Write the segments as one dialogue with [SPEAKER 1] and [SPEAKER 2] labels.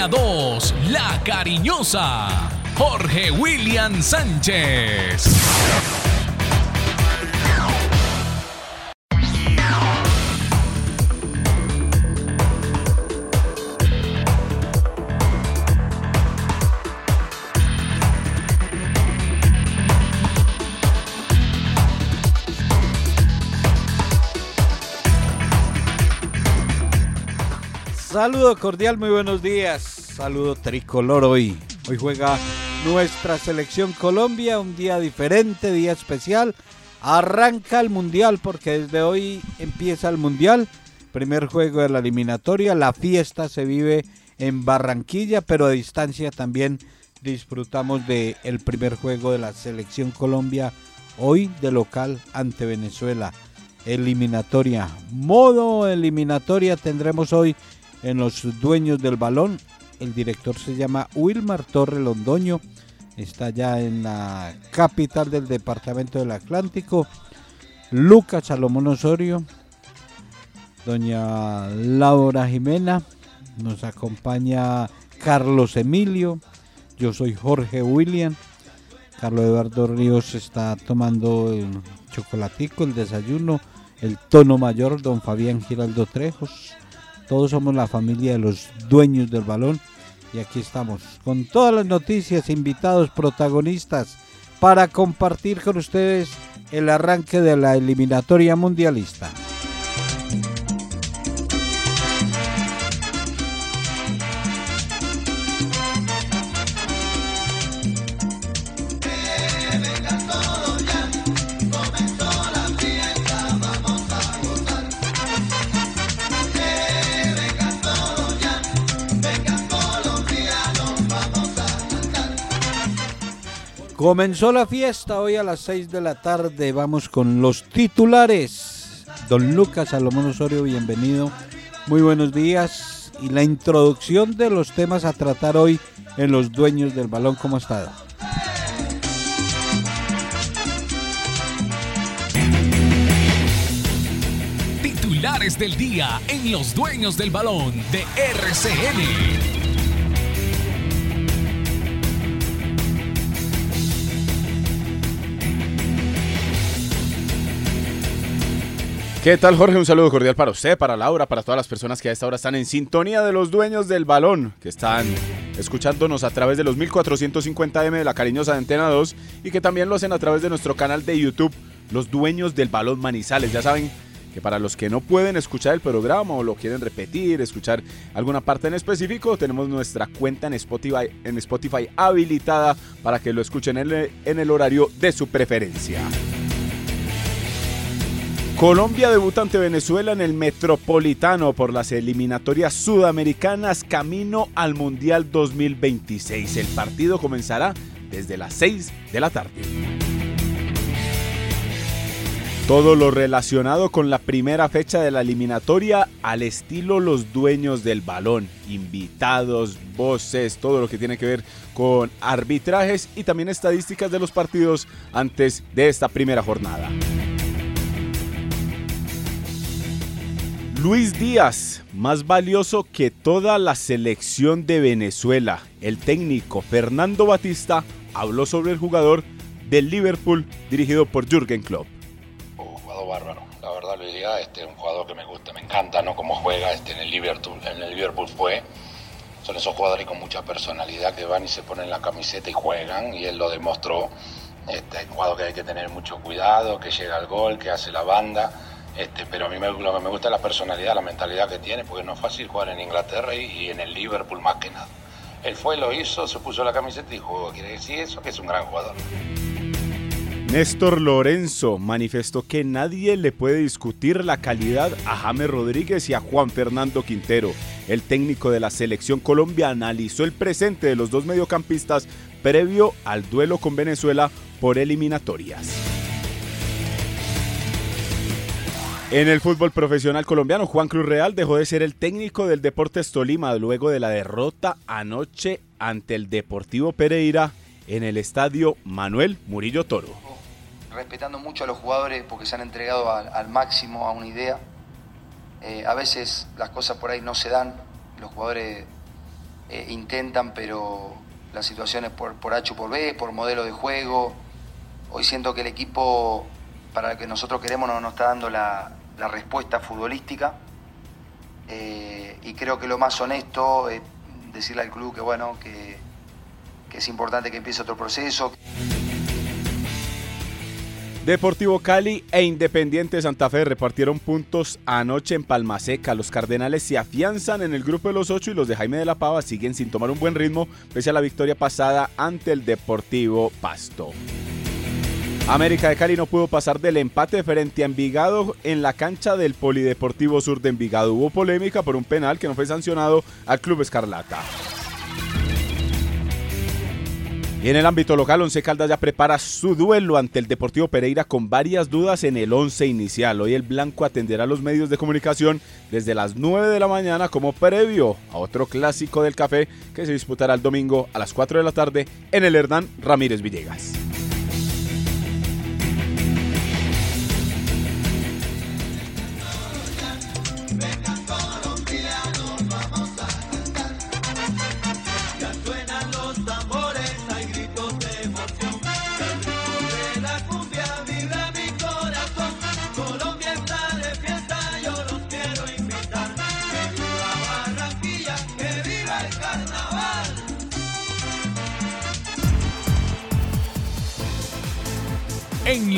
[SPEAKER 1] Antena 2, La Cariñosa, Jorge William Sánchez.
[SPEAKER 2] Saludo cordial, muy buenos días. Saludo tricolor hoy. Hoy juega nuestra selección Colombia, un día diferente, día especial. Arranca el mundial porque desde hoy empieza el mundial. Primer juego de la eliminatoria. La fiesta se vive en Barranquilla, pero a distancia también disfrutamos del el primer juego de la selección Colombia hoy de local ante Venezuela. Eliminatoria, modo eliminatoria tendremos hoy en los dueños del balón. El director se llama Wilmar Torre Londoño. Está ya en la capital del departamento del Atlántico. Lucas Salomón Osorio. Doña Laura Jimena. Nos acompaña Carlos Emilio. Yo soy Jorge William. Carlos Eduardo Ríos está tomando el chocolatico, el desayuno, el tono mayor, don Fabián Giraldo Trejos. Todos somos la familia de los dueños del balón. Y aquí estamos con todas las noticias, invitados, protagonistas, para compartir con ustedes el arranque de la eliminatoria mundialista. Comenzó la fiesta hoy a las 6 de la tarde. Vamos con los titulares. Don Lucas Salomón Osorio, bienvenido. Muy buenos días. Y la introducción de los temas a tratar hoy en Los Dueños del Balón. ¿Cómo ha estado?
[SPEAKER 1] Titulares del día en Los Dueños del Balón de RCN.
[SPEAKER 3] ¿Qué tal Jorge? Un saludo cordial para usted, para Laura, para todas las personas que a esta hora están en sintonía de los dueños del balón, que están escuchándonos a través de los 1450M de la cariñosa Antena 2 y que también lo hacen a través de nuestro canal de YouTube, Los Dueños del Balón Manizales. Ya saben que para los que no pueden escuchar el programa o lo quieren repetir, escuchar alguna parte en específico, tenemos nuestra cuenta en Spotify, habilitada para que lo escuchen en el horario de su preferencia. Colombia debuta ante Venezuela en el Metropolitano por las eliminatorias sudamericanas camino al Mundial 2026. El partido comenzará desde las 6 de la tarde. Todo lo relacionado con la primera fecha de la eliminatoria al estilo los dueños del balón, invitados, voces, todo lo que tiene que ver con arbitrajes y también estadísticas de los partidos antes de esta primera jornada. Luis Díaz, más valioso que toda la selección de Venezuela. El técnico Fernando Batista habló sobre el jugador del Liverpool dirigido por Jürgen Klopp.
[SPEAKER 4] Un jugador bárbaro, la verdad Luis Díaz, este, un jugador que me gusta, me encanta, ¿no? Cómo juega este, en el Liverpool, en el Liverpool fue. Son esos jugadores con mucha personalidad que van y se ponen la camiseta y juegan, y él lo demostró. Este, un jugador que hay que tener mucho cuidado, que llega al gol, que hace la banda este, pero a mí me, lo que me gusta es la personalidad, la mentalidad que tiene, porque no es fácil jugar en Inglaterra y, en el Liverpool más que nada. Él fue, lo hizo, se puso la camiseta y jugó. Quiere decir eso, que es un gran jugador.
[SPEAKER 3] Néstor Lorenzo manifestó que nadie le puede discutir la calidad a James Rodríguez y a Juan Fernando Quintero. El técnico de la selección Colombia analizó el presente de los dos mediocampistas previo al duelo con Venezuela por eliminatorias. En el fútbol profesional colombiano, Juan Cruz Real dejó de ser el técnico del Deportes Tolima luego de la derrota anoche ante el Deportivo Pereira en el estadio Manuel Murillo Toro.
[SPEAKER 5] Respetando mucho a los jugadores porque se han entregado al, máximo a una idea. Eh, a veces las cosas por ahí no se dan, los jugadores eh, intentan, pero las situaciones por, por H o por B, por modelo de juego. Hoy siento que el equipo para el que nosotros queremos no nos está dando la, la respuesta futbolística. Eh, y creo que lo más honesto es decirle al club que bueno, que, es importante que empiece otro proceso.
[SPEAKER 3] Deportivo Cali e Independiente Santa Fe repartieron puntos anoche en Palmaseca. Los Cardenales se afianzan en el grupo de los ocho y los de Jaime de la Pava siguen sin tomar un buen ritmo pese a la victoria pasada ante el Deportivo Pasto. América de Cali no pudo pasar del empate frente a Envigado en la cancha del Polideportivo Sur de Envigado. Hubo polémica por un penal que no fue sancionado al Club Escarlata. Y en el ámbito local, Once Caldas ya prepara su duelo ante el Deportivo Pereira con varias dudas en el once inicial. Hoy el Blanco atenderá a los medios de comunicación desde las 9 de la mañana como previo a otro clásico del café que se disputará el domingo a las 4 de la tarde en el Hernán Ramírez Villegas.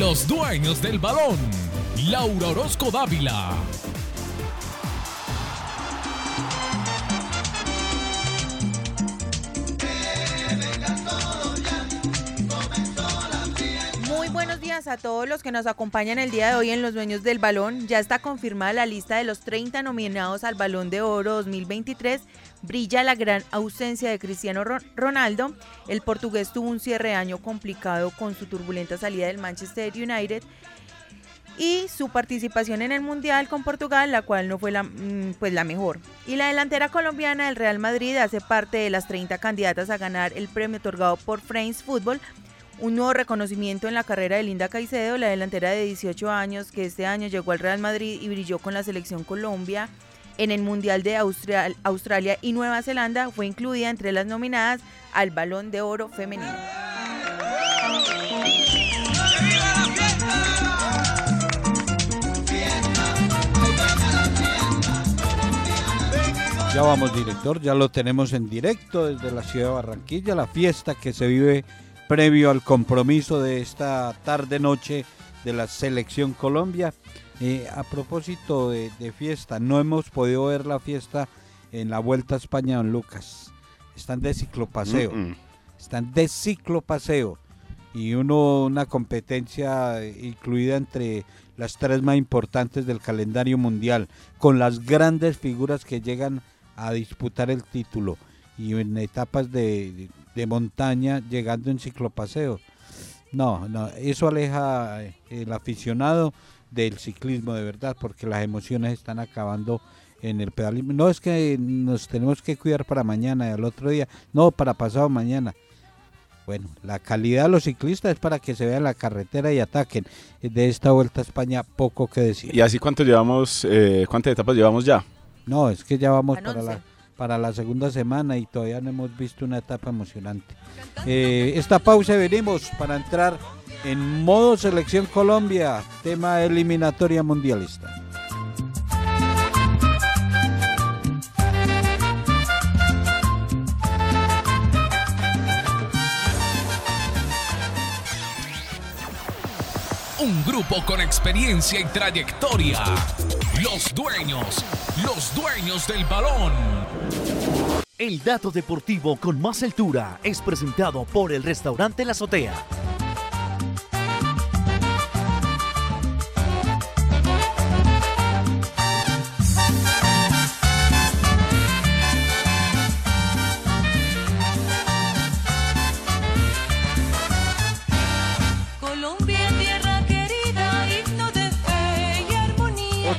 [SPEAKER 1] Los dueños del balón, Laura Orozco Dávila.
[SPEAKER 6] Muy buenos días a todos los que nos acompañan el día de hoy en Los Dueños del Balón. Ya está confirmada la lista de los 30 nominados al Balón de Oro 2023. Brilla la gran ausencia de Cristiano Ro- Ronaldo. El portugués tuvo un cierre de año complicado con su turbulenta salida del Manchester United y su participación en el Mundial con Portugal, la cual no fue la, mm, pues la mejor. Y la delantera colombiana del Real Madrid hace parte de las 30 candidatas a ganar el premio otorgado por France Football, un nuevo reconocimiento en la carrera de Linda Caicedo, la delantera de 18 años que este año llegó al Real Madrid y brilló con la selección Colombia en el Mundial de Australia y Nueva Zelanda, fue incluida entre las nominadas al Balón de Oro femenino.
[SPEAKER 2] Ya vamos, director, ya lo tenemos en directo desde la ciudad de Barranquilla, la fiesta que se vive previo al compromiso de esta tarde-noche de la Selección Colombia. Eh, a propósito de, de fiesta, no hemos podido ver la fiesta en la Vuelta a España, don Lucas. Están de ciclopaseo,
[SPEAKER 3] Mm, mm.
[SPEAKER 2] están de ciclopaseo. Y uno, una competencia eh, incluida entre las tres más importantes del calendario mundial, con las grandes figuras que llegan a disputar el título y en etapas de, de- de montaña llegando en ciclopaseo. No, no, eso aleja eh, el aficionado del ciclismo de verdad, porque las emociones están acabando en el pedalismo. No es que nos tenemos que cuidar para mañana y al otro día, no, para pasado mañana. Bueno, la calidad de los ciclistas es para que se vean la carretera y ataquen. De esta vuelta a España, poco que decir.
[SPEAKER 3] ¿Y así cuánto llevamos, eh, cuántas etapas llevamos ya?
[SPEAKER 2] No, es que ya vamos para la, para la segunda semana y todavía no hemos visto una etapa emocionante. Eh, esta pausa venimos para entrar en modo selección Colombia, tema eliminatoria mundialista.
[SPEAKER 1] Un grupo con experiencia y trayectoria. Los dueños, los dueños del balón.
[SPEAKER 7] El dato deportivo con más altura es presentado por el restaurante La Azotea.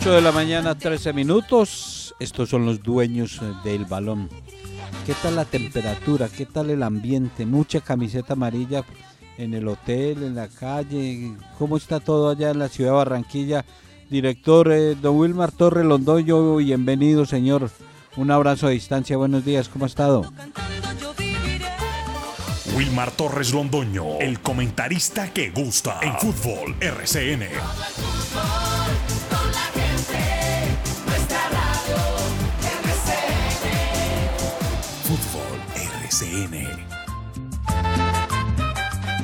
[SPEAKER 2] 8 de la mañana, 13 minutos. Estos son los dueños eh, del balón. ¿Qué tal la temperatura? ¿Qué tal el ambiente? Mucha camiseta amarilla en el hotel, en la calle. ¿Cómo está todo allá en la ciudad de Barranquilla? Director eh, Don Wilmar Torre Londoño, bienvenido, señor. Un abrazo a distancia, buenos días, ¿cómo ha estado?
[SPEAKER 8] Wilmar Torres Londoño, el comentarista que gusta en fútbol RCN.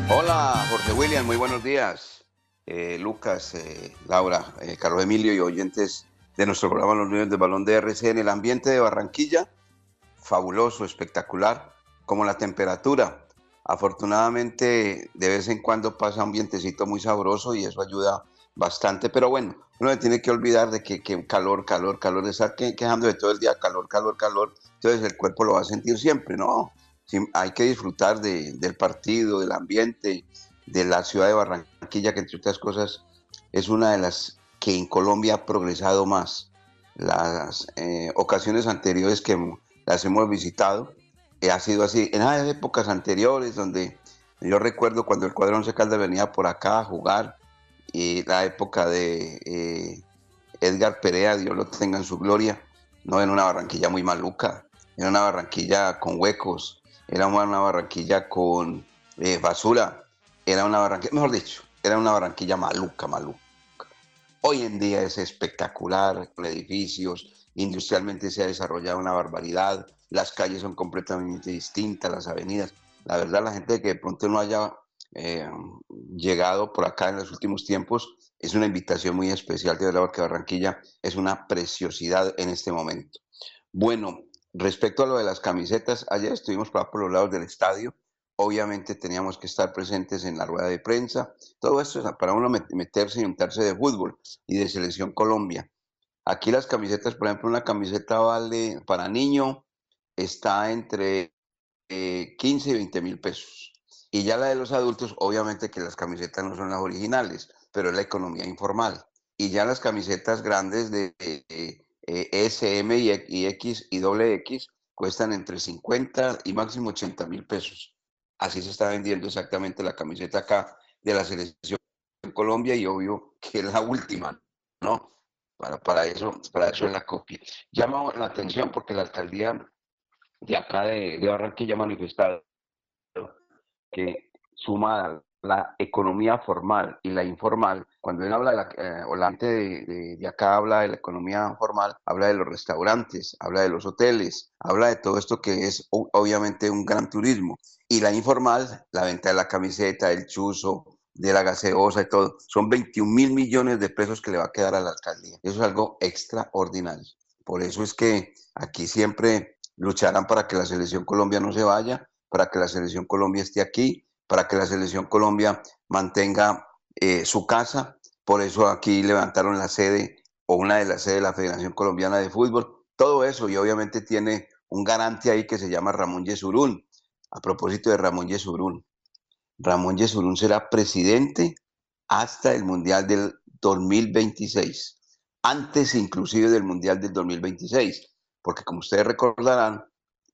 [SPEAKER 9] Hola, Jorge William, muy buenos días. Eh, Lucas, eh, Laura, eh, Carlos Emilio y oyentes de nuestro programa Los Niños del Balón de RCN. El ambiente de Barranquilla, fabuloso, espectacular, como la temperatura. Afortunadamente, de vez en cuando pasa un vientecito muy sabroso y eso ayuda bastante, pero bueno, uno se tiene que olvidar de que, que calor, calor, calor, estar que- quejando de todo el día, calor, calor, calor, entonces el cuerpo lo va a sentir siempre, ¿no? Hay que disfrutar de- del partido, del ambiente, de la ciudad de Barranquilla, que entre otras cosas es una de las que en Colombia ha progresado más. Las eh, ocasiones anteriores que las hemos visitado, eh, ha sido así. En las épocas anteriores, donde yo recuerdo cuando el cuadrón Once Caldas venía por acá a jugar, y la época de eh, Edgar Perea, Dios lo tenga en su gloria, no era una Barranquilla muy maluca, era una Barranquilla con huecos, era una Barranquilla con eh, basura, era una Barranquilla, mejor dicho, era una Barranquilla maluca, maluca. Hoy en día es espectacular, con edificios, industrialmente se ha desarrollado una barbaridad, las calles son completamente distintas, las avenidas. La verdad, la gente que de pronto no haya eh, llegado por acá en los últimos tiempos, es una invitación muy especial, de verdad, porque Barranquilla es una preciosidad en este momento. Bueno, respecto a lo de las camisetas, ayer estuvimos por, los lados del estadio, obviamente teníamos que estar presentes en la rueda de prensa, todo esto es para uno met- meterse y untarse de fútbol y de Selección Colombia. Aquí las camisetas, por ejemplo, una camiseta vale para niño, está entre eh, 15 y 20 mil pesos. Y ya la de los adultos, obviamente que las camisetas no son las originales, pero es la economía informal. Y ya las camisetas grandes de eh, eh, SM y, y X y doble X cuestan entre 50 y máximo 80 mil pesos. Así se está vendiendo exactamente la camiseta acá de la selección de Colombia y obvio que es la última, ¿no? Para, para, eso, para eso es la copia. Llama la atención porque la alcaldía de acá de, de Barranquilla ha manifestado que suma la economía formal y la informal, cuando él habla de la, eh, o la gente de, de- acá habla de la economía formal, habla de los restaurantes, habla de los hoteles, habla de todo esto que es obviamente un gran turismo. Y la informal, la venta de la camiseta, el chuzo, de la gaseosa y todo, son 21 mil millones de pesos que le va a quedar a la alcaldía. Eso es algo extraordinario. Por eso es que aquí siempre lucharán para que la selección Colombia no se vaya, para que la selección Colombia esté aquí, para que la selección Colombia mantenga eh, su casa. Por eso aquí levantaron la sede o una de las sedes de la Federación Colombiana de Fútbol. Todo eso y obviamente tiene un garante ahí que se llama Ramón Yesurún. A propósito de Ramón Yesurún, Ramón Yesurún será presidente hasta el Mundial del 2026, antes inclusive del Mundial del 2026, porque como ustedes recordarán,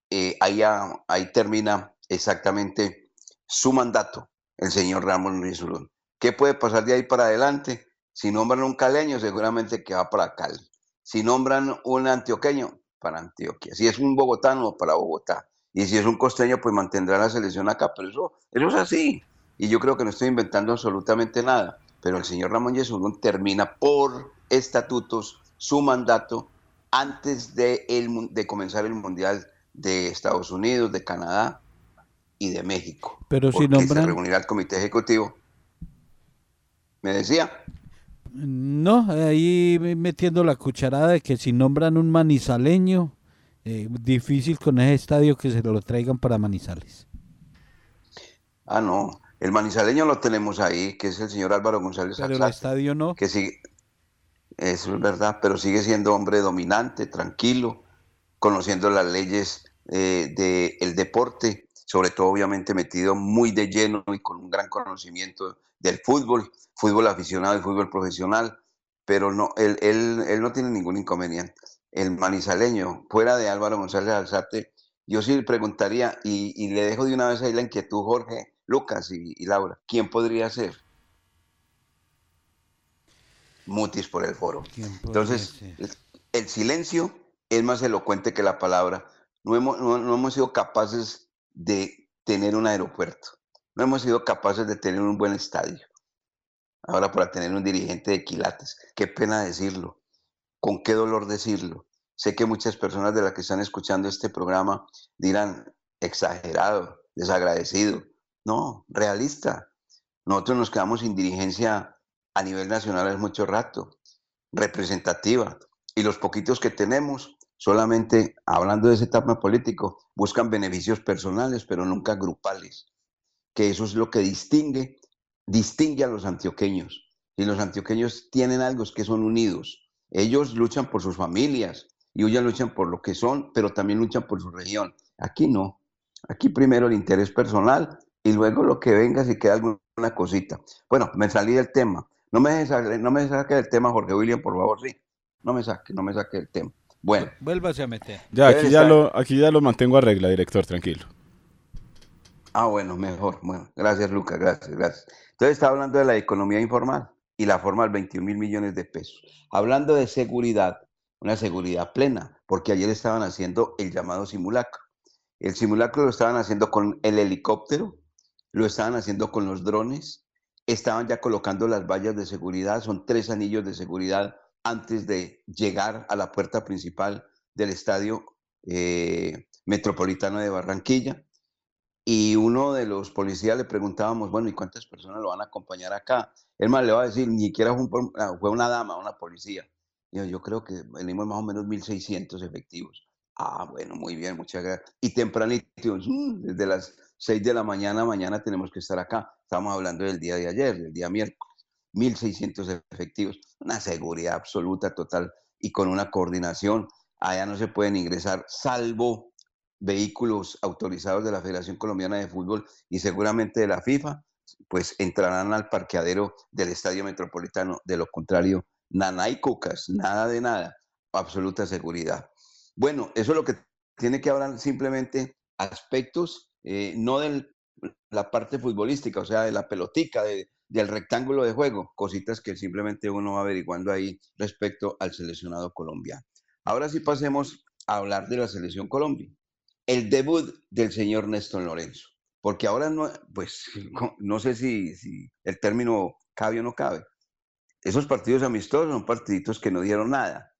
[SPEAKER 9] eh, ahí, termina exactamente su mandato, el señor Ramón Yesurún. ¿Qué puede pasar de ahí para adelante? Si nombran un caleño, seguramente que va para Cali. Si nombran un antioqueño, para Antioquia. Si es un bogotano, para Bogotá. Y si es un costeño, pues mantendrá la selección acá. Pero eso, eso es así. Y yo creo que no estoy inventando absolutamente nada. Pero el señor Ramón Yesurún termina por estatutos su mandato antes de, el de comenzar el Mundial de Estados Unidos, de Canadá y de México.
[SPEAKER 2] Pero si
[SPEAKER 9] porque se
[SPEAKER 2] nombran-
[SPEAKER 9] reunirá el comité ejecutivo. Me decía,
[SPEAKER 2] No, ahí metiendo la cucharada de que si nombran un manizaleño, eh, difícil con ese estadio que se lo traigan para Manizales.
[SPEAKER 9] ah, no, el manizaleño lo tenemos ahí, que es el señor Álvaro González
[SPEAKER 2] Pero el estadio no.
[SPEAKER 9] que sigue, eso es verdad, pero sigue siendo hombre dominante, tranquilo, conociendo las leyes del deporte, sobre todo obviamente metido muy de lleno y con un gran conocimiento del fútbol, fútbol aficionado y fútbol profesional, pero no, él, él, él no tiene ningún inconveniente. El manizaleño, fuera de Álvaro González Alzate, yo sí le preguntaría, y, y le dejo de una vez ahí la inquietud, Jorge, Lucas y, y Laura, ¿quién podría ser? Mutis por el foro.
[SPEAKER 2] ¿Quién podría
[SPEAKER 9] Entonces,
[SPEAKER 2] ser?
[SPEAKER 9] el silencio es más elocuente que la palabra. No hemos, no, no hemos sido capaces de tener un aeropuerto. No hemos sido capaces de tener un buen estadio. Ahora para tener un dirigente de quilates. Qué pena decirlo. Con qué dolor decirlo. Sé que muchas personas de las que están escuchando este programa dirán exagerado, desagradecido. No, realista. Nosotros nos quedamos sin dirigencia a nivel nacional hace mucho rato, representativa. Y los poquitos que tenemos, solamente hablando de ese tema político, buscan beneficios personales, pero nunca grupales. Que eso es lo que distingue, distingue a los antioqueños. Y los antioqueños tienen algo, es que son unidos. Ellos luchan por sus familias y ellos luchan por lo que son, pero también luchan por su región. Aquí no. Aquí primero el interés personal y luego lo que venga si queda alguna cosita. Bueno, me salí del tema. No me, no me saque del tema, Jorge William, por favor, sí. No me saque, no me saque del tema. Bueno,
[SPEAKER 2] Vuélvase a meter.
[SPEAKER 3] Ya, aquí ya, lo, aquí ya lo mantengo a regla, director, tranquilo.
[SPEAKER 9] ah, bueno, mejor. Bueno, gracias, Lucas, gracias, gracias. Entonces estaba hablando de la economía informal y la forma del 21 mil millones de pesos. Hablando de seguridad, una seguridad plena, porque ayer estaban haciendo el llamado simulacro. El simulacro lo estaban haciendo con el helicóptero, lo estaban haciendo con los drones, estaban ya colocando las vallas de seguridad, son tres anillos de seguridad antes de llegar a la puerta principal del estadio eh, metropolitano de Barranquilla. Y uno de los policías le preguntábamos, bueno, ¿y cuántas personas lo van a acompañar acá? El man le va a decir, ni siquiera fue, un ah, fue una dama, una policía. Y yo, yo creo que venimos más o menos 1.600 efectivos. Ah, bueno, muy bien, muchas gracias. Y tempranito, desde las 6 de la mañana, mañana tenemos que estar acá. Estamos hablando del día de ayer, del día miércoles. 1.600 efectivos, una seguridad absoluta, total, y con una coordinación. Allá no se pueden ingresar, salvo vehículos autorizados de la Federación Colombiana de Fútbol y seguramente de la FIFA, pues entrarán al parqueadero del Estadio Metropolitano. De lo contrario, nada y cucas, nada de nada, absoluta seguridad. Bueno, eso es lo que tiene que hablar simplemente aspectos, eh, no de la parte futbolística, o sea, de la pelotica, de- del rectángulo de juego, cositas que simplemente uno va averiguando ahí respecto al seleccionado colombiano. Ahora sí pasemos a hablar de la selección Colombia. El debut del señor Néstor Lorenzo, porque ahora no, pues no sé si, el término cabe o no cabe. Esos partidos amistosos son partiditos que no dieron nada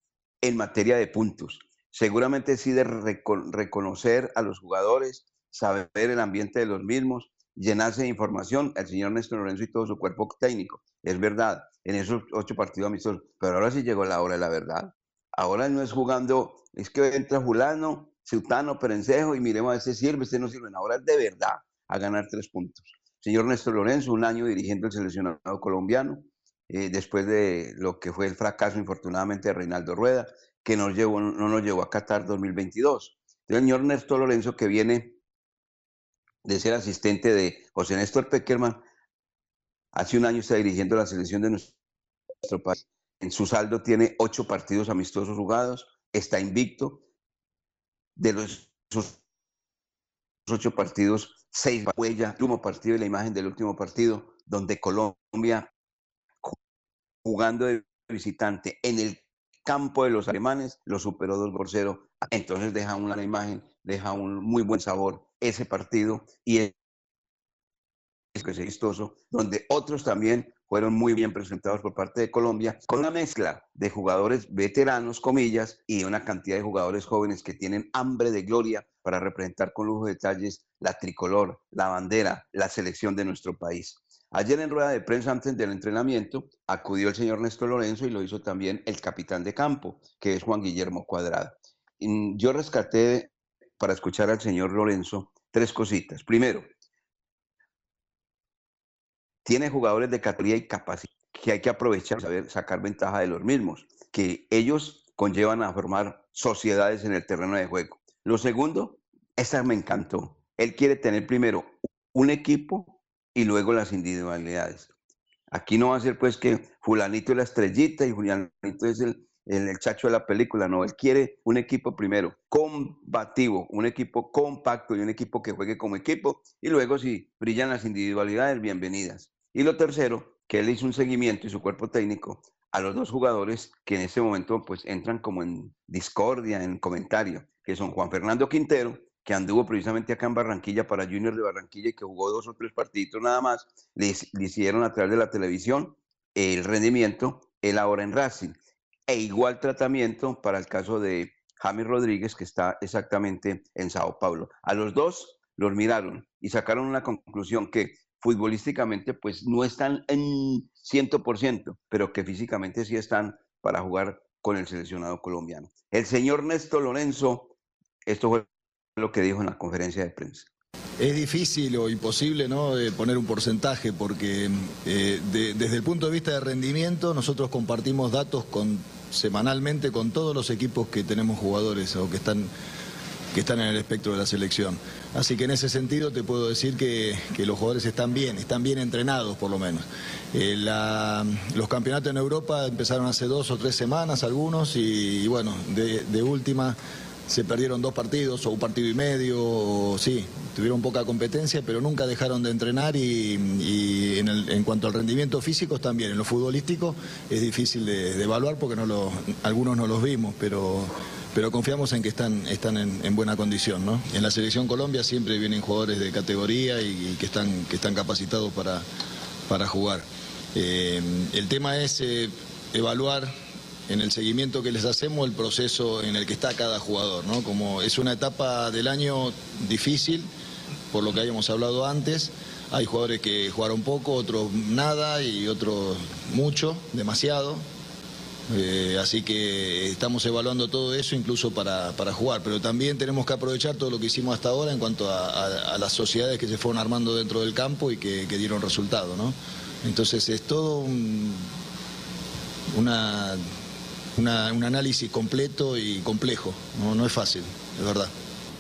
[SPEAKER 9] en materia de puntos. Seguramente sí de reco- reconocer a los jugadores, saber el ambiente de los mismos, llenarse de información, el señor Néstor Lorenzo y todo su cuerpo técnico. Es verdad, en esos ocho partidos amistosos, pero ahora sí llegó la hora de la verdad. Ahora no es jugando, es que entra Julano, Ciutano, Perencejo y miremos a este sirve, este no sirve. Ahora es de verdad a ganar tres puntos. Señor Néstor Lorenzo, un año dirigiendo el seleccionado colombiano, eh, después de lo que fue el fracaso, infortunadamente, de Reinaldo Rueda, que nos llevó, no nos llevó a Qatar 2022. El señor Néstor Lorenzo, que viene de ser asistente de José Néstor Peckerman, hace un año está dirigiendo la selección de nuestro país. En su saldo tiene ocho partidos amistosos jugados, está invicto. De los ocho partidos, seis huella, el último partido y la imagen del último partido, donde Colombia jugando de visitante en el campo de los alemanes, lo superó 2 por 0. Entonces deja una imagen, deja un muy buen sabor ese partido y es que es vistoso, donde otros también fueron muy bien presentados por parte de Colombia, con una mezcla de jugadores veteranos, comillas, y una cantidad de jugadores jóvenes que tienen hambre de gloria para representar con lujo de detalles la tricolor, la bandera, la selección de nuestro país. Ayer en rueda de prensa antes del entrenamiento acudió el señor Néstor Lorenzo y lo hizo también el capitán de campo, que es Juan Guillermo Cuadrado. Y Yo rescaté para escuchar al señor Lorenzo tres cositas. Primero, tiene jugadores de categoría y capacidad que hay que aprovechar, saber sacar ventaja de los mismos, que ellos conllevan a formar sociedades en el terreno de juego. Lo segundo, esta me encantó. Él quiere tener primero un equipo y luego las individualidades. Aquí no va a ser pues que fulanito es la estrellita y fulanito es el, el, el chacho de la película, no, él quiere un equipo primero combativo, un equipo compacto y un equipo que juegue como equipo y luego si brillan las individualidades, bienvenidas. Y lo tercero, que él hizo un seguimiento y su cuerpo técnico a los dos jugadores que en este momento pues entran como en discordia, en comentario, que son Juan Fernando Quintero, que anduvo precisamente acá en Barranquilla para Junior de Barranquilla y que jugó dos o tres partidos nada más, le, le hicieron a través de la televisión el rendimiento, él ahora en Racing. E igual tratamiento para el caso de James Rodríguez, que está exactamente en Sao Paulo. A los dos los miraron y sacaron una conclusión que futbolísticamente pues no están en 100%, pero que físicamente sí están para jugar con el seleccionado colombiano. El señor Néstor Lorenzo, esto fue lo que dijo en la conferencia de prensa.
[SPEAKER 10] Es difícil o imposible ¿no? de poner un porcentaje porque eh, de- desde el punto de vista de rendimiento nosotros compartimos datos semanalmente con todos los equipos que tenemos jugadores o que están, que están en el espectro de la selección. Así que en ese sentido te puedo decir que, que los jugadores están bien, están bien entrenados por lo menos. Eh, los campeonatos en Europa empezaron hace dos o tres semanas algunos y, bueno, de última se perdieron dos partidos o un partido y medio, o, sí, tuvieron poca competencia, pero nunca dejaron de entrenar y, en, el- en cuanto al rendimiento físico también, en lo futbolístico es difícil de, evaluar porque no algunos no los vimos, pero, pero confiamos en que están, están en, en buena condición. ¿no? En la selección Colombia siempre vienen jugadores de categoría y, y que, están, que están capacitados para, para jugar. Eh, el tema es eh, evaluar en el seguimiento que les hacemos el proceso en el que está cada jugador, ¿no? Como es una etapa del año difícil, por lo que habíamos hablado antes, hay jugadores que jugaron poco, otros nada y otros mucho, demasiado. Eh, así que estamos evaluando todo eso incluso para, para jugar, pero también tenemos que aprovechar todo lo que hicimos hasta ahora en cuanto a, las sociedades que se fueron armando dentro del campo y que, que dieron resultado. ¿no? Entonces es todo un, una, una- un análisis completo y complejo, no, no es fácil, es verdad.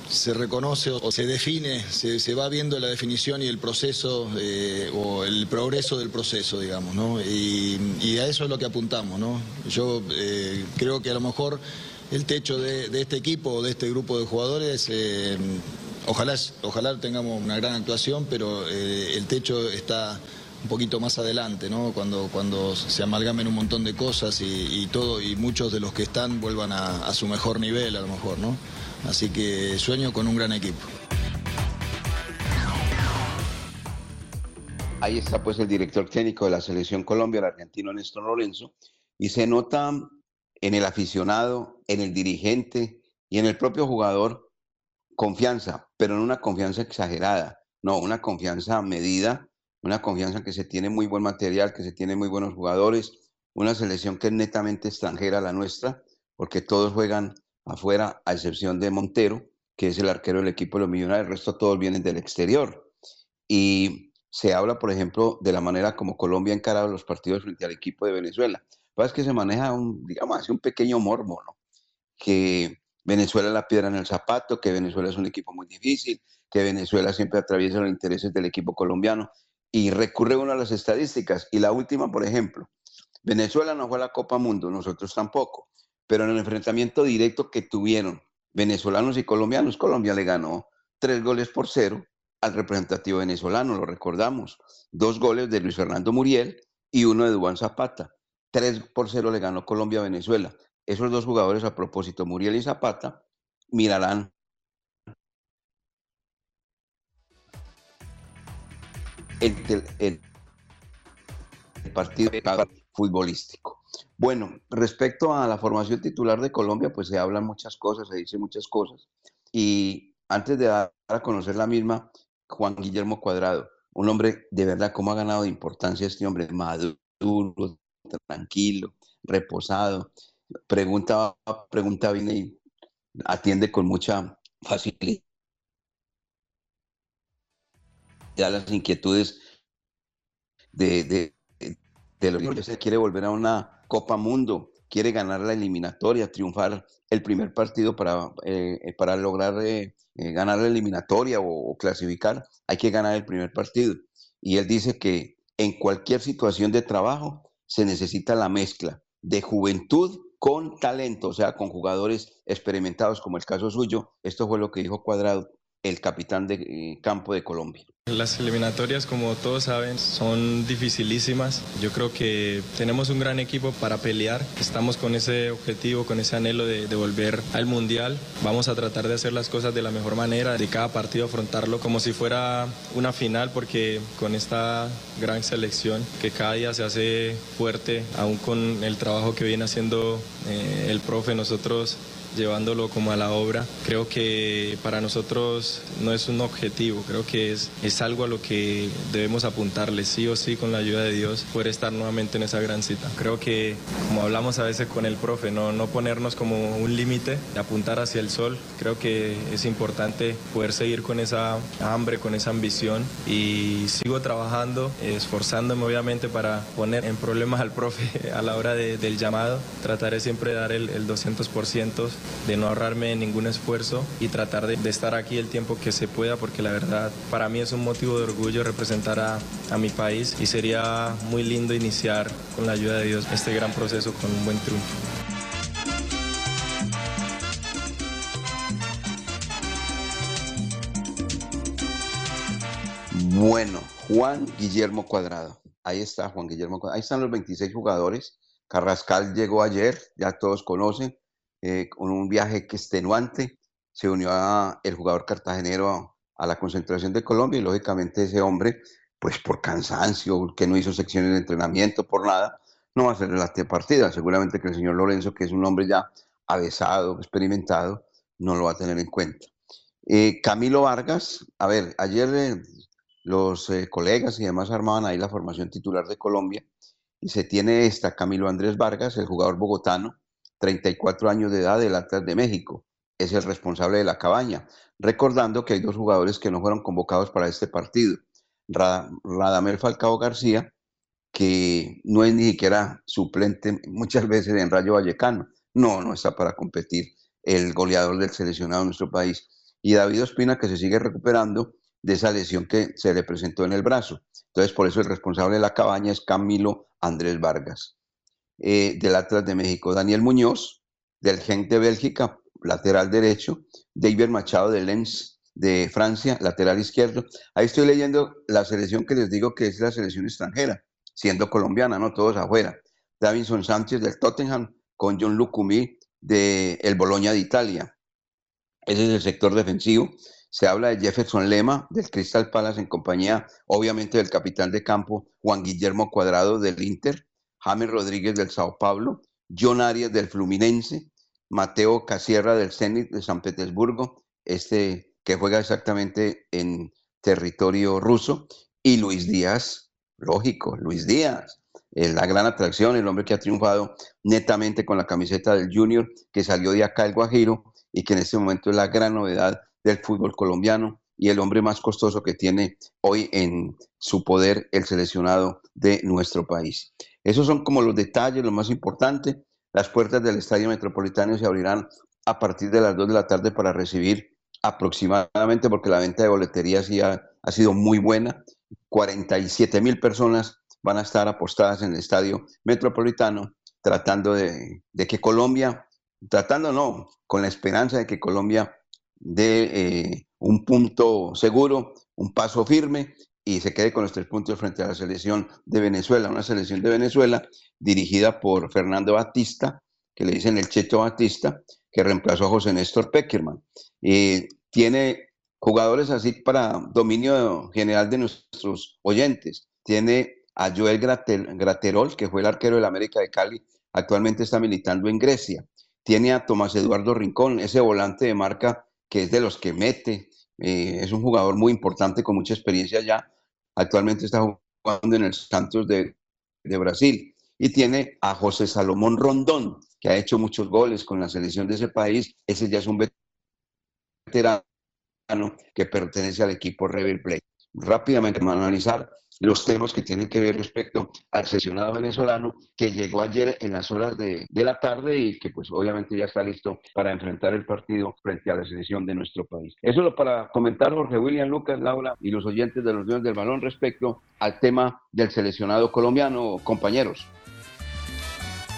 [SPEAKER 10] Se reconoce o se define, se, se va viendo la definición y el proceso eh, o el progreso del proceso, digamos, ¿no? Y, a eso es lo que apuntamos, ¿no? Yo eh, creo que a lo mejor el techo de, de este equipo o de este grupo de jugadores, eh, ojalá, ojalá tengamos una gran actuación, pero el techo está un poquito más adelante, ¿no? Cuando, cuando se amalgamen un montón de cosas y, y todo, y muchos de los que están vuelvan a, a su mejor nivel, a lo mejor, ¿no? Así que sueño con un gran equipo.
[SPEAKER 9] Ahí está pues el director técnico de la selección Colombia, el argentino Néstor Lorenzo, y se nota en el aficionado, en el dirigente y en el propio jugador confianza, pero no una confianza exagerada, no, una confianza medida, una confianza que se tiene muy buen material, que se tiene muy buenos jugadores, una selección que es netamente extranjera la nuestra, porque todos juegan afuera, a excepción de Montero, que es el arquero del equipo de los millonarios, el resto todos vienen del exterior. Y se habla, por ejemplo, de la manera como Colombia ha encarado los partidos frente al equipo de Venezuela. Lo que pasa es que se maneja un, digamos un pequeño morbo, ¿no? Que Venezuela es la piedra en el zapato, que Venezuela es un equipo muy difícil, que Venezuela siempre atraviesa los intereses del equipo colombiano. Y recurre uno a las estadísticas. Y la última, por ejemplo, Venezuela no fue a la Copa Mundo, nosotros tampoco. Pero en el enfrentamiento directo que tuvieron venezolanos y colombianos, Colombia le ganó tres goles por cero al representativo venezolano, lo recordamos. Dos goles de Luis Fernando Muriel y uno de Dubán Zapata. Tres por cero le ganó Colombia a Venezuela. Esos dos jugadores, a propósito, Muriel y Zapata, mirarán el, partido futbolístico. Bueno, respecto a la formación titular de Colombia, pues se hablan muchas cosas, se dicen muchas cosas. Y antes de dar a conocer la misma, Juan Guillermo Cuadrado, un hombre de verdad, cómo ha ganado de importancia este hombre, maduro, tranquilo, reposado, pregunta, pregunta bien y atiende con mucha facilidad las inquietudes de, de, que se quiere volver a una Copa Mundo, quiere ganar la eliminatoria, triunfar el primer partido para, eh, para lograr eh, eh, ganar la eliminatoria o, o clasificar, hay que ganar el primer partido. Y él dice que en cualquier situación de trabajo se necesita la mezcla de juventud con talento, o sea, con jugadores experimentados como el caso suyo. Esto fue lo que dijo Cuadrado, el capitán de eh, campo de Colombia.
[SPEAKER 11] Las eliminatorias, como todos saben, son dificilísimas. Yo creo que tenemos un gran equipo para pelear. Estamos con ese objetivo, con ese anhelo de, volver al Mundial. Vamos a tratar de hacer las cosas de la mejor manera, de cada partido afrontarlo como si fuera una final, porque con esta gran selección que cada día se hace fuerte, aún con el trabajo que viene haciendo eh, el profe, nosotros llevándolo como a la obra. Creo que para nosotros no es un objetivo, creo que es, es algo a lo que debemos apuntarle, sí o sí, con la ayuda de Dios, poder estar nuevamente en esa gran cita. Creo que, como hablamos a veces con el profe, no, no ponernos como un límite, apuntar hacia el sol. Creo que es importante poder seguir con esa hambre, con esa ambición y sigo trabajando, esforzándome obviamente para poner en problemas al profe a la hora de- del llamado. Trataré siempre de dar el, el 200%, de no ahorrarme ningún esfuerzo y tratar de, estar aquí el tiempo que se pueda, porque la verdad para mí es un motivo de orgullo representar a, a mi país y sería muy lindo iniciar con la ayuda de Dios este gran proceso con un buen triunfo.
[SPEAKER 9] Bueno, Juan Guillermo Cuadrado. Ahí está Juan Guillermo Cuadrado. Ahí están los 26 jugadores. Carrascal llegó ayer, ya todos conocen, eh, con un viaje que extenuante. Se unió a el jugador cartagenero a, la concentración de Colombia y lógicamente ese hombre, pues por cansancio, que no hizo secciones de entrenamiento, por nada, no va a ser la partida. Seguramente que el señor Lorenzo, que es un hombre ya avesado, experimentado, no lo va a tener en cuenta. Eh, Camilo Vargas, a ver, ayer eh, los colegas y demás armaban ahí la formación titular de Colombia y se tiene esta Camilo Andrés Vargas, el jugador bogotano, 34 años de edad del Atlas de México, es el responsable de la cabaña, recordando que hay dos jugadores que no fueron convocados para este partido, Ra- Radamel Falcao García, que no es ni siquiera suplente muchas veces en Rayo Vallecano, no, no está para competir el goleador del seleccionado de nuestro país, y David Ospina que se sigue recuperando de esa lesión que se le presentó en el brazo. Entonces, por eso el responsable de la cabaña es Camilo Andrés Vargas, eh, del Atlas de México. Daniel Muñoz, del Genk de Bélgica, lateral derecho. David Machado, del Lens de Francia, lateral izquierdo. Ahí estoy leyendo la selección que les digo que es la selección extranjera, siendo colombiana, no todos afuera. Davinson Sánchez, del Tottenham, con John Lucumí, del el Bologna de Italia. Ese es el sector defensivo. Se habla de Jefferson Lema, del Crystal Palace, en compañía, obviamente, del capitán de campo Juan Guillermo Cuadrado, del Inter, James Rodríguez, del Sao Paulo, John Arias, del Fluminense, Mateo Casierra, del Zenit de San Petersburgo, este que juega exactamente en territorio ruso, y Luis Díaz, lógico, Luis Díaz, eh, la gran atracción, el hombre que ha triunfado netamente con la camiseta del Junior, que salió de acá el Guajiro y que en este momento es la gran novedad del fútbol colombiano y el hombre más costoso que tiene hoy en su poder el seleccionado de nuestro país. Esos son como los detalles, lo más importante. Las puertas del Estadio Metropolitano se abrirán a partir de las 2 de la tarde para recibir aproximadamente, porque la venta de boletería sí ha, sido muy buena, 47 mil personas van a estar apostadas en el Estadio Metropolitano tratando de, de que Colombia, tratando no, con la esperanza de que Colombia dé eh, un punto seguro, un paso firme y se quede con los tres puntos frente a la selección de Venezuela, una selección de Venezuela dirigida por Fernando Batista, que le dicen el Checho Batista, que reemplazó a José Néstor Peckerman. Eh, tiene jugadores así para dominio general de nuestros oyentes. Tiene a Joel Graterol, que fue el arquero del América de Cali, actualmente está militando en Grecia. Tiene a Tomás Eduardo Rincón, ese volante de marca que es de los que mete, eh, es un jugador muy importante con mucha experiencia ya. Actualmente está jugando en el Santos de, Brasil. Y tiene a José Salomón Rondón, que ha hecho muchos goles con la selección de ese país. Ese ya es un veterano que pertenece al equipo River Plate. Rápidamente vamos a analizar los temas que tienen que ver respecto al sesionado venezolano que llegó ayer en las horas de, la tarde y que pues obviamente ya está listo para enfrentar el partido frente a la selección de nuestro país. Eso es lo para comentar Jorge William, Lucas, Laura y los oyentes de los Dios del Balón respecto al tema del seleccionado colombiano, compañeros.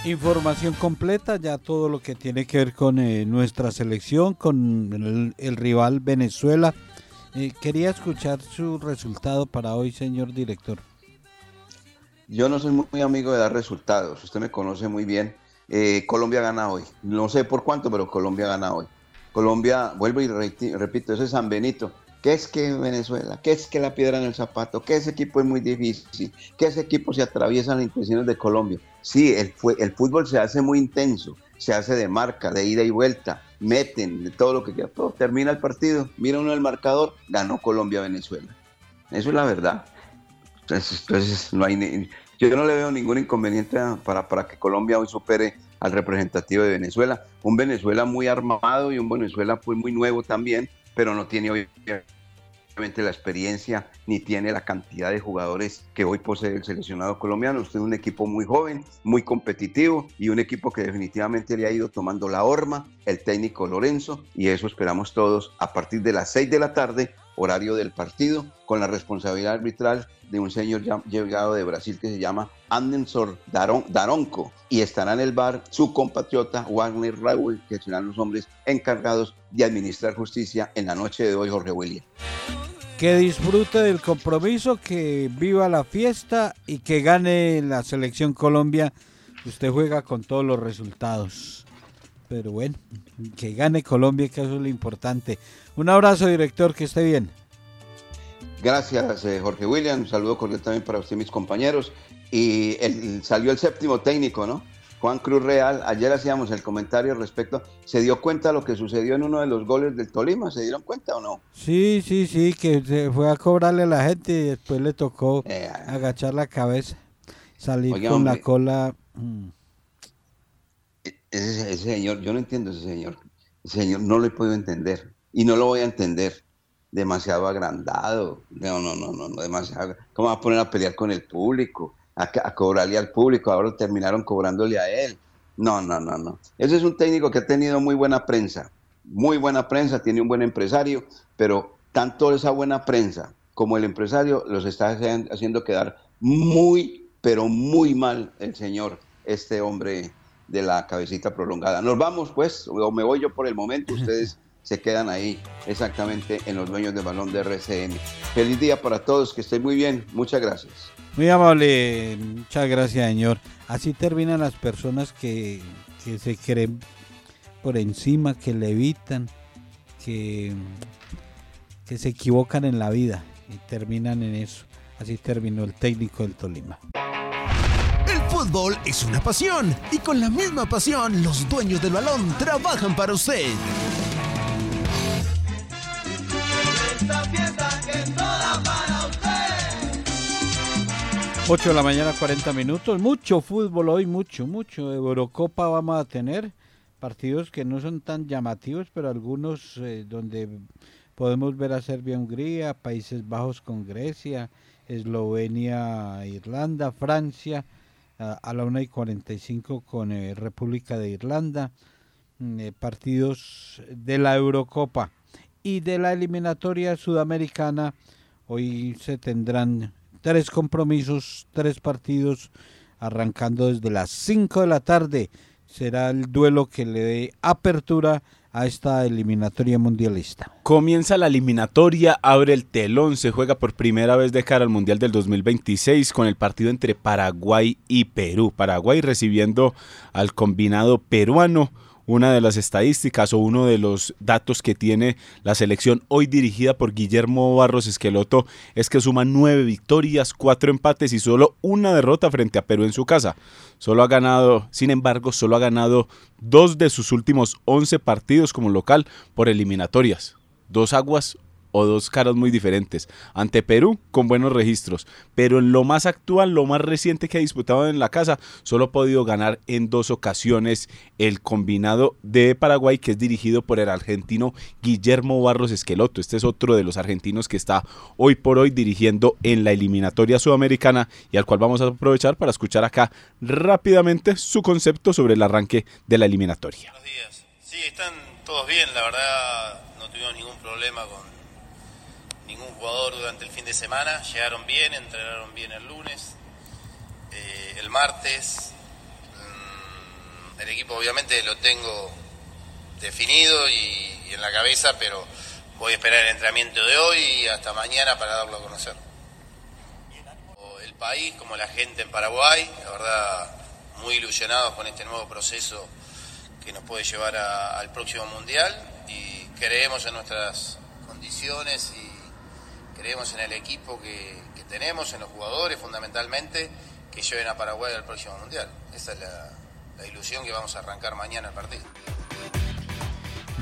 [SPEAKER 2] Información completa, ya todo lo que tiene que ver con eh, nuestra selección, con el rival Venezuela Eh, quería escuchar su resultado para hoy, señor director.
[SPEAKER 9] Yo no soy muy amigo de dar resultados, usted me conoce muy bien. Eh, Colombia gana hoy. No sé por cuánto, pero Colombia gana hoy. Colombia, vuelvo y repito, ese es San Benito. ¿Qué es que Venezuela? ¿Qué es que la piedra en el zapato? ¿Qué ese equipo es muy difícil? ¿Qué ese equipo se atraviesa las intenciones de Colombia? Sí, el, el fútbol se hace muy intenso, se hace de marca, de ida y vuelta, meten, de todo lo que quiera. Todo, termina el partido, mira uno el marcador, ganó Colombia-Venezuela. Eso es la verdad. Entonces, entonces no hay yo no le veo ningún inconveniente para, para que Colombia hoy supere al representativo de Venezuela. Un Venezuela muy armado y un Venezuela pues, muy nuevo también, pero no tiene obviamente la experiencia ni tiene la cantidad de jugadores que hoy posee el seleccionado colombiano. Usted es un equipo muy joven, muy competitivo y un equipo que definitivamente le ha ido tomando la horma, el técnico Lorenzo, y eso esperamos todos a partir de las 6 de la tarde, horario del partido, con la responsabilidad arbitral de un señor llegado de Brasil que se llama Anderson Daron- Daronco y estará en el bar su compatriota Wagner Raúl, que serán los hombres encargados de administrar justicia en la noche de hoy, Jorge William.
[SPEAKER 2] Que disfrute del compromiso, que viva la fiesta y que gane la selección Colombia. Usted juega con todos los resultados. Pero bueno, que gane Colombia, que eso es lo importante. Un abrazo, director, que esté bien.
[SPEAKER 9] Gracias, eh, Jorge William. Un saludo cordial también para usted mis compañeros. Y el- salió el séptimo técnico, ¿no? Juan Cruz Real. Ayer hacíamos el comentario respecto. ¿Se dio cuenta de lo que sucedió en uno de los goles del Tolima? ¿Se dieron cuenta o no?
[SPEAKER 2] Sí, sí, sí, que se fue a cobrarle a la gente y después le tocó
[SPEAKER 9] Eh,
[SPEAKER 2] agachar la cabeza, salir
[SPEAKER 9] Oiga,
[SPEAKER 2] con la cola. mm.
[SPEAKER 9] Ese, señor, yo no entiendo ese señor. Ese señor no lo he podido entender. Y no lo voy a entender. Demasiado agrandado. No, no, no, no, no demasiado. ¿Cómo va a poner a pelear con el público? A, a cobrarle al público. Ahora terminaron cobrándole a él. No, no, no, no. Ese es un técnico que ha tenido muy buena prensa. Muy buena prensa, tiene un buen empresario, pero tanto esa buena prensa como el empresario los está haciendo quedar muy, pero muy mal el señor, este hombre de la cabecita prolongada. Nos vamos pues, o me voy yo por el momento, ustedes se quedan ahí exactamente en los dueños del balón de RCN. Feliz día para todos, que estén muy bien, muchas gracias.
[SPEAKER 2] Muy amable, muchas gracias, señor. Así terminan las personas que, que se creen por encima, que levitan, que, que se equivocan en la vida y terminan en eso. Así terminó el técnico del Tolima.
[SPEAKER 12] Fútbol es una pasión y con la misma pasión los dueños del balón trabajan para usted.
[SPEAKER 13] Esta fiesta que es toda para usted.
[SPEAKER 2] 8 de la mañana, 40 minutos. Mucho fútbol hoy, mucho, mucho. Eurocopa vamos a tener. Partidos que no son tan llamativos, pero algunos eh, donde podemos ver a Serbia, Hungría, Países Bajos con Grecia, Eslovenia, Irlanda, Francia, a, la 1 y 45 con eh, República de Irlanda. Mm, eh, partidos de la Eurocopa y de la eliminatoria sudamericana. Hoy se tendrán tres compromisos, tres partidos, arrancando desde las 5 de la tarde. Será el duelo que le dé apertura esta eliminatoria mundialista.
[SPEAKER 3] Comienza la eliminatoria, abre el telón, se juega por primera vez de cara al Mundial del 2026 con el partido entre Paraguay y Perú. Paraguay recibiendo al combinado peruano. Una de las estadísticas o uno de los datos que tiene la selección hoy dirigida por Guillermo Barros Esqueloto es que suma nueve victorias, cuatro empates y solo una derrota frente a Perú en su casa. Solo ha ganado, sin embargo, solo ha ganado dos de sus últimos 11 partidos como local por eliminatorias. Dos aguas dos caras muy diferentes. Ante Perú, con buenos registros. Pero en lo más actual, lo más reciente que ha disputado en la casa, solo ha podido ganar en dos ocasiones el combinado de Paraguay, que es dirigido por el argentino Guillermo Barros Esqueloto. Este es otro de los argentinos que está hoy por hoy dirigiendo en la eliminatoria sudamericana y al cual vamos a aprovechar para escuchar acá rápidamente su concepto sobre el arranque de la eliminatoria.
[SPEAKER 14] Sí, están todos bien, la verdad no tuvimos ningún problema con ningún jugador durante el fin de semana, llegaron bien, entrenaron bien el lunes, eh, el martes, mm, el equipo obviamente lo tengo definido y, en la cabeza, pero voy a esperar el entrenamiento de hoy y hasta mañana para darlo a conocer. El país, como la gente en Paraguay, la verdad, muy ilusionados con este nuevo proceso que nos puede llevar al próximo Mundial y creemos en nuestras condiciones y creemos en el equipo que, tenemos, en los jugadores fundamentalmente, que lleven a Paraguay al próximo Mundial. Esa es la, la ilusión que vamos a arrancar mañana el partido.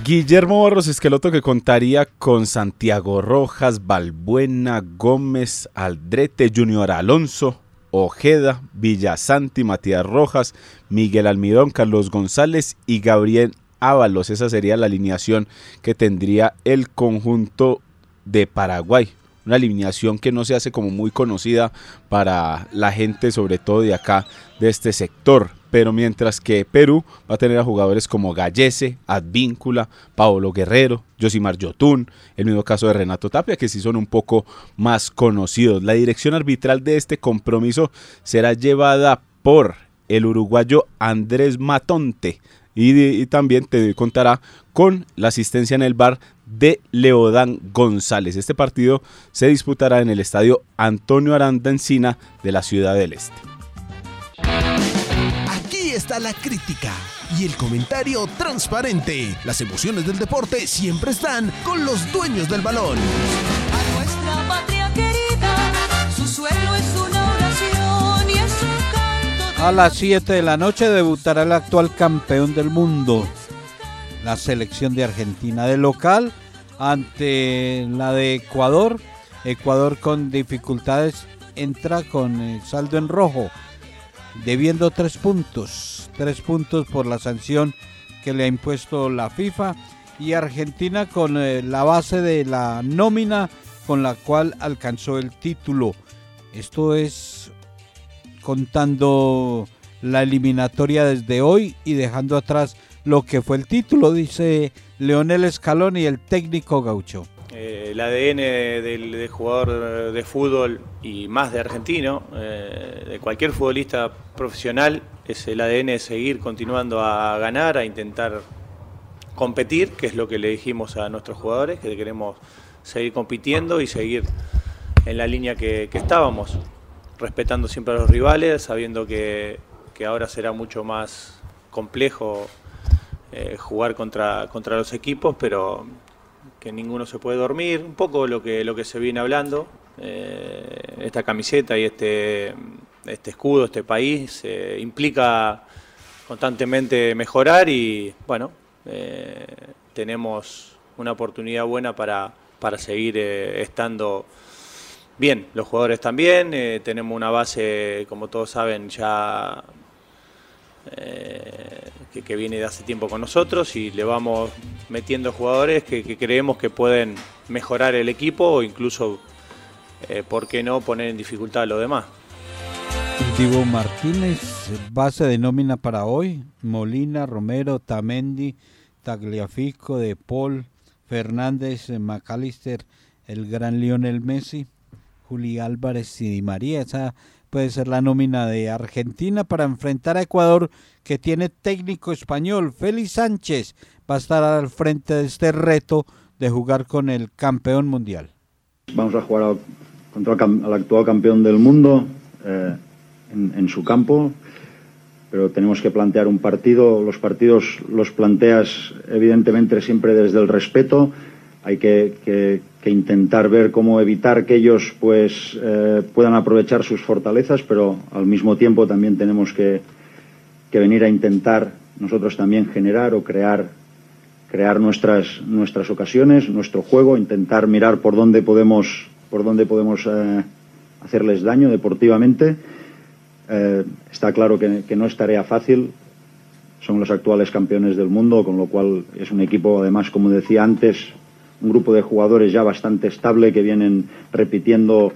[SPEAKER 3] Guillermo Barros Esqueloto que contaría con Santiago Rojas, Balbuena, Gómez, Aldrete, Junior Alonso, Ojeda, Villasanti, Matías Rojas, Miguel Almidón, Carlos González y Gabriel Ábalos. Esa sería la alineación que tendría el conjunto de Paraguay. Una alineación que no se hace como muy conocida para la gente, sobre todo de acá, de este sector. Pero mientras que Perú va a tener a jugadores como Gallese, Advíncula, Paolo Guerrero, Josimar Yotun, el mismo caso de Renato Tapia, que sí son un poco más conocidos. La dirección arbitral de este compromiso será llevada por el uruguayo Andrés Matonte y, y también te contará con la asistencia en el bar de Leodán González. Este partido se disputará en el estadio Antonio Aranda Encina de la Ciudad del Este.
[SPEAKER 12] Aquí está la crítica y el comentario transparente. Las emociones del deporte siempre están con los dueños del balón.
[SPEAKER 13] Nuestra patria querida, su suelo es una oración y es un canto.
[SPEAKER 2] A las 7 de la noche debutará el actual campeón del mundo, la selección de Argentina de local ante la de Ecuador. Ecuador con dificultades entra con eh, saldo en rojo, debiendo tres puntos, tres puntos por la sanción que le ha impuesto la FIFA y Argentina con eh, la base de la nómina con la cual alcanzó el título. Esto es contando la eliminatoria desde hoy y dejando atrás lo que fue el título, dice Leonel Scaloni, el técnico gaucho.
[SPEAKER 15] Eh, el ADN del, jugador de fútbol y más de argentino, eh, de cualquier futbolista profesional, es el ADN de seguir continuando a ganar, a intentar competir, que es lo que le dijimos a nuestros jugadores, que queremos seguir compitiendo y seguir en la línea que, que estábamos, respetando siempre a los rivales, sabiendo que, que ahora será mucho más complejo eh, jugar contra, contra los equipos, pero que ninguno se puede dormir, un poco lo que, lo que se viene hablando, eh, esta camiseta y este, este escudo, este país, eh, implica constantemente mejorar y bueno, eh, tenemos una oportunidad buena para, para seguir estando bien, los jugadores también, tenemos una base, como todos saben, ya eh, que, viene de hace tiempo con nosotros y le vamos metiendo jugadores que, creemos que pueden mejorar el equipo o incluso, eh, ¿por qué no, poner en dificultad a los demás?
[SPEAKER 2] Divo Martínez, base de nómina para hoy. Molina, Romero, Tamendi, Tagliafico, De Paul, Fernández, McAllister, el gran Lionel Messi, Juli Álvarez y Di María. Puede ser la nómina de Argentina para enfrentar a Ecuador, que tiene técnico español. Félix Sánchez va a estar al frente de este reto de jugar con el campeón mundial.
[SPEAKER 16] Vamos a jugar contra el, actual campeón del mundo eh, en, en su campo, pero tenemos que plantear un partido. Los partidos los planteas evidentemente siempre desde el respeto. Hay que, intentar ver cómo evitar que ellos pues eh, puedan aprovechar sus fortalezas, pero al mismo tiempo también tenemos que, venir a intentar nosotros también generar o crear nuestras ocasiones, nuestro juego, intentar mirar por dónde podemos eh, hacerles daño deportivamente. Eh, está claro que no es tarea fácil. Son los actuales campeones del mundo, con lo cual es un equipo, además, como decía antes, un grupo de jugadores ya bastante estable que vienen repitiendo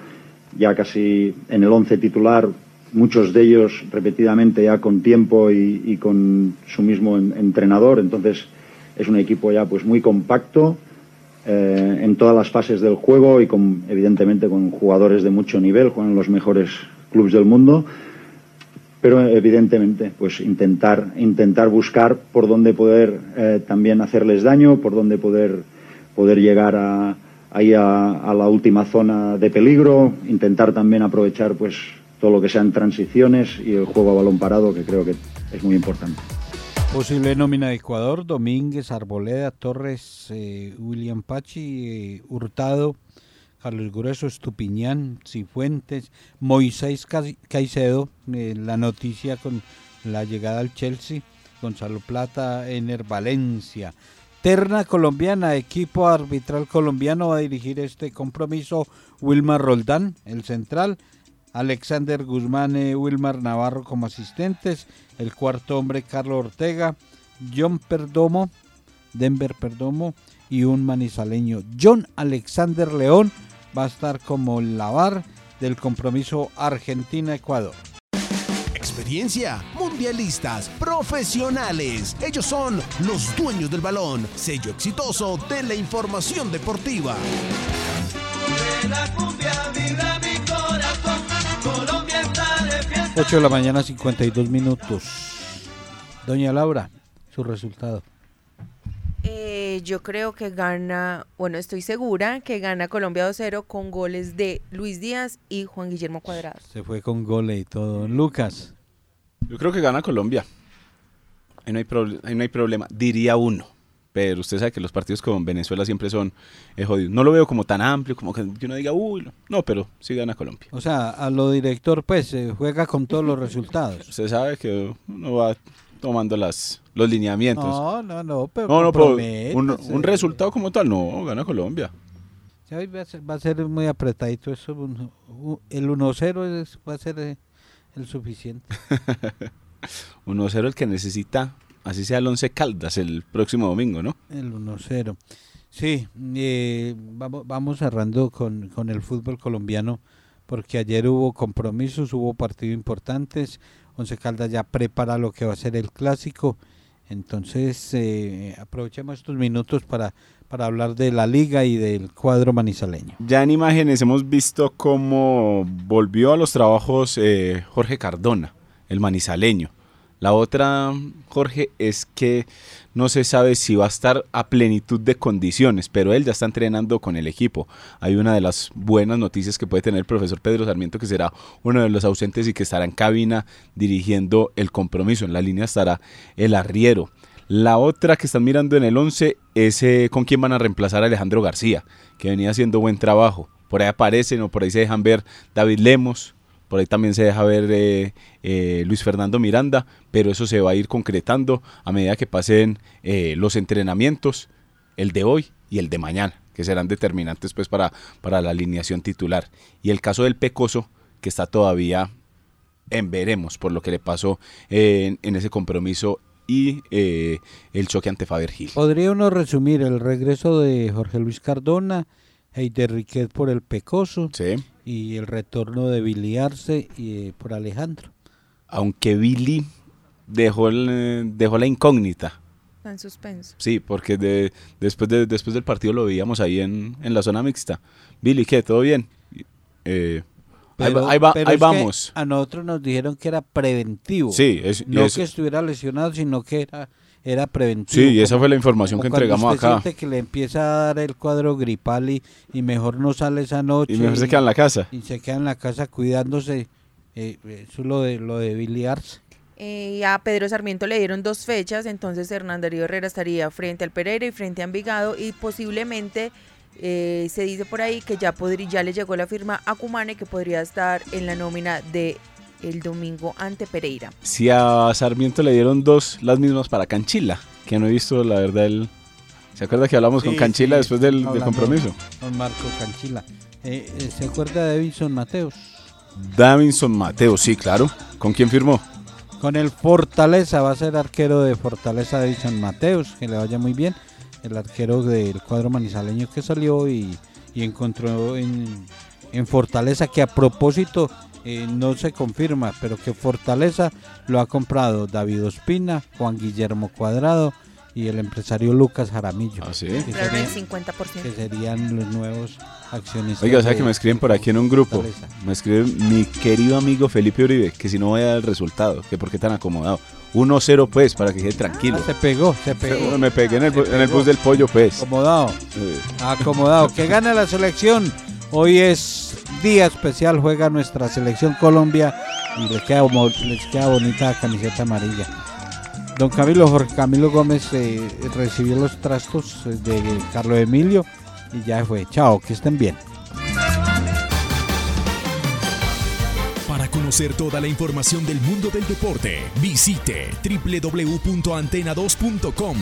[SPEAKER 16] ya casi en el once titular, muchos de ellos repetidamente ya con tiempo y, con su mismo en- entrenador. Entonces es un equipo ya pues muy compacto eh, en todas las fases del juego y con evidentemente con jugadores de mucho nivel, juegan los mejores clubes del mundo. Pero evidentemente, pues intentar, intentar buscar por dónde poder eh, también hacerles daño, por dónde poder, poder llegar a, ahí a, a la última zona de peligro, intentar también aprovechar pues todo lo que sean transiciones y el juego a balón parado, que creo que es muy importante.
[SPEAKER 2] Posible nómina de Ecuador, Domínguez, Arboleda, Torres, eh, William Pachi, eh, Hurtado, Carlos Grueso, Estupiñán, Cifuentes, Moisés Cai- Caicedo, eh, la noticia con la llegada al Chelsea, Gonzalo Plata, Ener Valencia. Terna colombiana, equipo arbitral colombiano va a dirigir este compromiso. Wilmar Roldán, el central, Alexander Guzmán, eh, Wilmar Navarro como asistentes, el cuarto hombre Carlos Ortega, John Perdomo, Denver Perdomo y un manizaleño, John Alexander León, va a estar como lavar del compromiso Argentina-Ecuador.
[SPEAKER 12] Experiencia, mundialistas, profesionales. Ellos son los dueños del balón, sello exitoso de la información deportiva.
[SPEAKER 13] De fiesta.
[SPEAKER 2] 8 de la mañana, 52 minutos. Doña Laura, su resultado.
[SPEAKER 6] Eh, yo creo que gana, bueno, estoy segura que gana Colombia 2-0 con goles de Luis Díaz y Juan Guillermo Cuadrado.
[SPEAKER 2] Se fue con goles y todo. Lucas.
[SPEAKER 3] Yo creo que gana Colombia. Ahí no hay, ahí no hay problema. Diría uno. Pero usted sabe que los partidos con Venezuela siempre son eh, jodidos. No lo veo como tan amplio, como que uno diga, uy, no. No, pero sí gana Colombia.
[SPEAKER 2] O sea, a lo director, pues, eh, juega con todos los resultados.
[SPEAKER 3] Usted sabe que uno va tomando las, los lineamientos.
[SPEAKER 2] No, no, no, pero
[SPEAKER 3] no, no, pero un, un resultado como tal, no, gana Colombia.
[SPEAKER 2] Hoy va a ser, va a ser muy apretadito eso. un- un- El 1-0 es- va a ser eh, el suficiente.
[SPEAKER 3] 1-0 el que necesita, así sea el 11 Caldas el próximo domingo, ¿no?
[SPEAKER 2] El 1-0. Sí, eh, vamos, vamos cerrando con, con el fútbol colombiano, porque ayer hubo compromisos, hubo partidos importantes. Once Caldas ya prepara lo que va a ser el clásico. Entonces, eh, aprovechemos estos minutos para, para hablar de la liga y del cuadro manizaleño.
[SPEAKER 3] Ya en imágenes hemos visto cómo volvió a los trabajos eh, Jorge Cardona, el manizaleño. La otra, Jorge, es que no se sabe si va a estar a plenitud de condiciones, pero él ya está entrenando con el equipo. Hay una de las buenas noticias que puede tener el profesor Pedro Sarmiento, que será uno de los ausentes y que estará en cabina dirigiendo el compromiso. En la línea estará el arriero. La otra que están mirando en el 11 es eh, con quién van a reemplazar a Alejandro García, que venía haciendo buen trabajo. Por ahí aparecen o por ahí se dejan ver David Lemos, por ahí también se deja ver eh, eh, Luis Fernando Miranda, pero eso se va a ir concretando a medida que pasen eh, los entrenamientos, el de hoy y el de mañana, que serán determinantes pues para, para la alineación titular. Y el caso del Pecoso, que está todavía en veremos por lo que le pasó en, en ese compromiso y el choque ante Faber Gil.
[SPEAKER 2] Podría uno resumir el regreso de Jorge Luis Cardona, Heider Riquet por el Pecoso y el retorno de Billy Arce y, eh, por Alejandro.
[SPEAKER 3] Aunque Billy dejó, el, eh, dejó la incógnita.
[SPEAKER 6] Está en suspenso.
[SPEAKER 3] Sí, porque de, después, de, después del partido lo veíamos ahí en, en la zona mixta. Billy, ¿qué? ¿Todo bien? Eh, ahí va-
[SPEAKER 2] Pero-
[SPEAKER 3] ahí, va-
[SPEAKER 2] pero
[SPEAKER 3] ahí
[SPEAKER 2] es que
[SPEAKER 3] vamos.
[SPEAKER 2] A nosotros nos dijeron que era preventivo.
[SPEAKER 3] Sí, es-
[SPEAKER 2] no
[SPEAKER 3] es-
[SPEAKER 2] que estuviera lesionado, sino que era, era preventivo.
[SPEAKER 3] Sí, y esa fue la información
[SPEAKER 2] como
[SPEAKER 3] que entregamos
[SPEAKER 2] usted
[SPEAKER 3] acá.
[SPEAKER 2] siente que le empieza a dar el cuadro gripal y, y mejor no sale esa noche.
[SPEAKER 3] Y mejor se queda en la casa.
[SPEAKER 2] Y se queda en la casa cuidándose. Eh, eso es lo de, lo de Billy Arce.
[SPEAKER 6] Eh, y a Pedro Sarmiento le dieron dos fechas, entonces Hernán Darío Herrera estaría frente al Pereira y frente a Envigado y posiblemente eh, se dice por ahí que ya, podría, ya le llegó la firma a Cumane que podría estar en la nómina de el domingo ante Pereira.
[SPEAKER 3] Si a Sarmiento le dieron dos, las mismas para Canchila, que no he visto la verdad el... ¿Se acuerda que hablamos con Canchila
[SPEAKER 2] sí,
[SPEAKER 3] después del, compromiso?
[SPEAKER 2] Con Marco Canchila. Eh, eh, ¿Se acuerda de Davidson Mateos?
[SPEAKER 3] Davinson Mateo, sí, claro. ¿Con quién firmó?
[SPEAKER 2] Con el Fortaleza, va a ser arquero de Fortaleza Davidson Mateos, que le vaya muy bien. El arquero del cuadro manizaleño que salió y, y encontró en, en Fortaleza, que a propósito eh, no se confirma, pero que Fortaleza lo ha comprado David Ospina, Juan Guillermo Cuadrado y el empresario Lucas Jaramillo.
[SPEAKER 3] ¿Ah, sí?
[SPEAKER 2] Que
[SPEAKER 6] el
[SPEAKER 2] serían-
[SPEAKER 6] 50%.
[SPEAKER 2] que serían los nuevos accionistas.
[SPEAKER 3] Oiga, o sea que me escriben por aquí en un grupo.
[SPEAKER 2] Fortaleza.
[SPEAKER 3] Me escribe mi querido amigo Felipe Uribe, que si no voy a dar el resultado, que por qué tan acomodado. 1-0 pues, para que quede tranquilo.
[SPEAKER 2] Ah, se pegó, se pegó.
[SPEAKER 3] Me pegué en el,
[SPEAKER 2] Se
[SPEAKER 3] en el
[SPEAKER 2] pegó.
[SPEAKER 3] bus del pollo pues.
[SPEAKER 2] Acomodado. Acomodado. Que gana la selección. Hoy es día especial, juega nuestra selección Colombia y les queda, bonita la camiseta amarilla. Don Camilo Jorge Camilo Gómez eh, recibió los trastos eh, de Carlos Emilio y ya fue. Chao, que estén bien.
[SPEAKER 8] Para conocer toda la información del mundo del deporte, visite www.antena2.com.